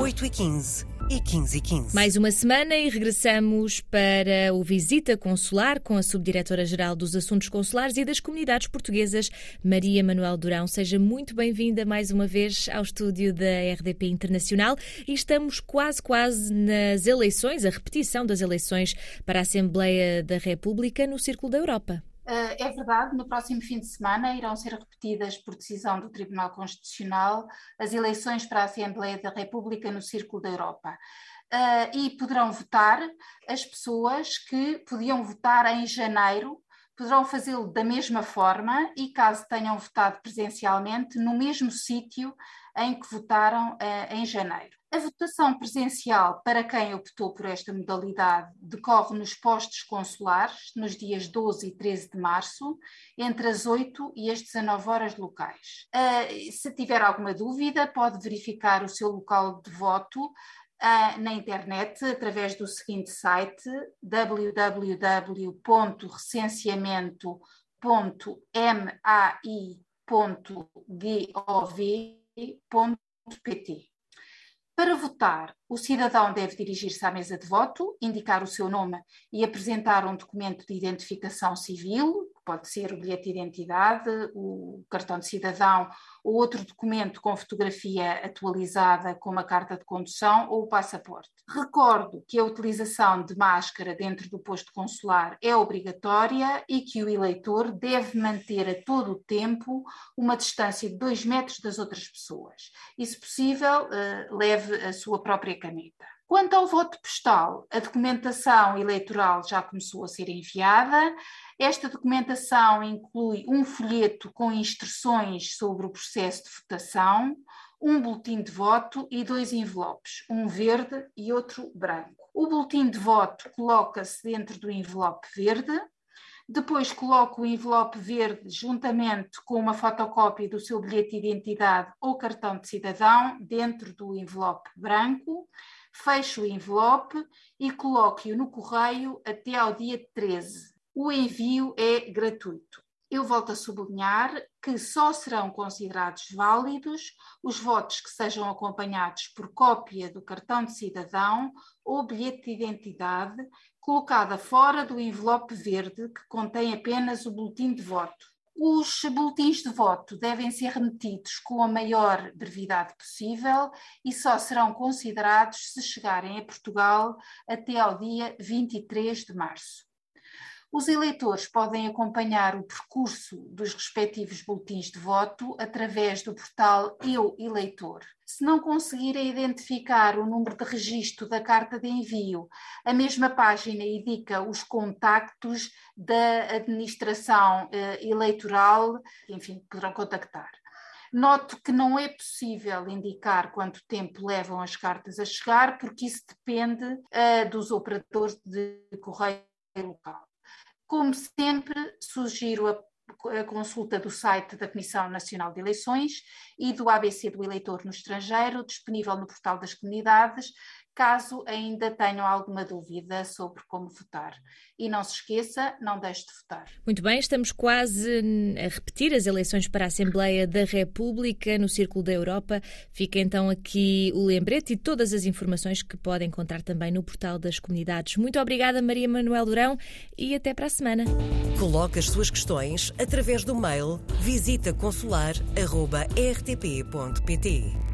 8h15 e 15 e 15. Mais uma semana e regressamos para o Visita Consular com a Subdiretora-Geral dos Assuntos Consulares e das Comunidades Portuguesas, Maria Manuel Durão. Seja muito bem-vinda mais uma vez ao estúdio da RDP Internacional e estamos quase, quase nas eleições, a repetição das eleições para a Assembleia da República no Círculo da Europa. Eh, é verdade, no próximo fim de semana irão ser repetidas, por decisão do Tribunal Constitucional, as eleições para a Assembleia da República no Círculo da Europa. Uh, e poderão votar as pessoas que podiam votar em janeiro, poderão fazê-lo da mesma forma e, caso tenham votado presencialmente, no mesmo sítio em que votaram uh, em janeiro. A votação presencial para quem optou por esta modalidade decorre nos postos consulares nos dias 12 e 13 de março, entre as 8 e as 19 horas locais. Uh, se tiver alguma dúvida, pode verificar o seu local de voto uh, na internet através do seguinte site www.recenseamento.mai.gov.pt para votar, o cidadão deve dirigir-se à mesa de voto, indicar o seu nome e apresentar um documento de identificação civil, pode ser o bilhete de identidade, o cartão de cidadão ou outro documento com fotografia atualizada, como a carta de condução ou o passaporte. Recordo que a utilização de máscara dentro do posto consular é obrigatória e que o eleitor deve manter a todo o tempo uma distância de dois metros das outras pessoas e, se possível, eh, leve a sua própria caneta. Quanto ao voto postal, a documentação eleitoral já começou a ser enviada. Esta documentação inclui um folheto com instruções sobre o processo de votação, um boletim de voto e dois envelopes, um verde e outro branco. O boletim de voto coloca-se dentro do envelope verde, depois coloca o envelope verde juntamente com uma fotocópia do seu bilhete de identidade ou cartão de cidadão dentro do envelope branco feche o envelope e coloque-o no correio até ao dia 13. O envio é gratuito. Eu volto a sublinhar que só serão considerados válidos os votos que sejam acompanhados por cópia do cartão de cidadão ou bilhete de identidade colocada fora do envelope verde que contém apenas o boletim de voto. Os boletins de voto devem ser remetidos com a maior brevidade possível e só serão considerados se chegarem a Portugal até ao dia 23 de março. Os eleitores podem acompanhar o percurso dos respectivos boletins de voto através do portal Eu Eleitor. Se não conseguirem identificar o número de registro da carta de envio, a mesma página indica os contactos da administração eh, eleitoral, enfim, poderão contactar. Noto que não é possível indicar quanto tempo levam as cartas a chegar, porque isso depende uh, dos operadores de correio local. Como sempre, sugiro a a consulta do site da Comissão Nacional de Eleições e do ABC do Eleitor no Estrangeiro, disponível no portal das comunidades, caso ainda tenham alguma dúvida sobre como votar. E não se esqueça, não deixe de votar. Muito bem, estamos quase a repetir as eleições para a Assembleia da República no Círculo da Europa. Fica então aqui o lembrete e todas as informações que podem encontrar também no portal das comunidades. Muito obrigada, Maria Manuel Durão, e até para a semana. Coloque as suas questões através do mail visitaconsular.rtp.pt.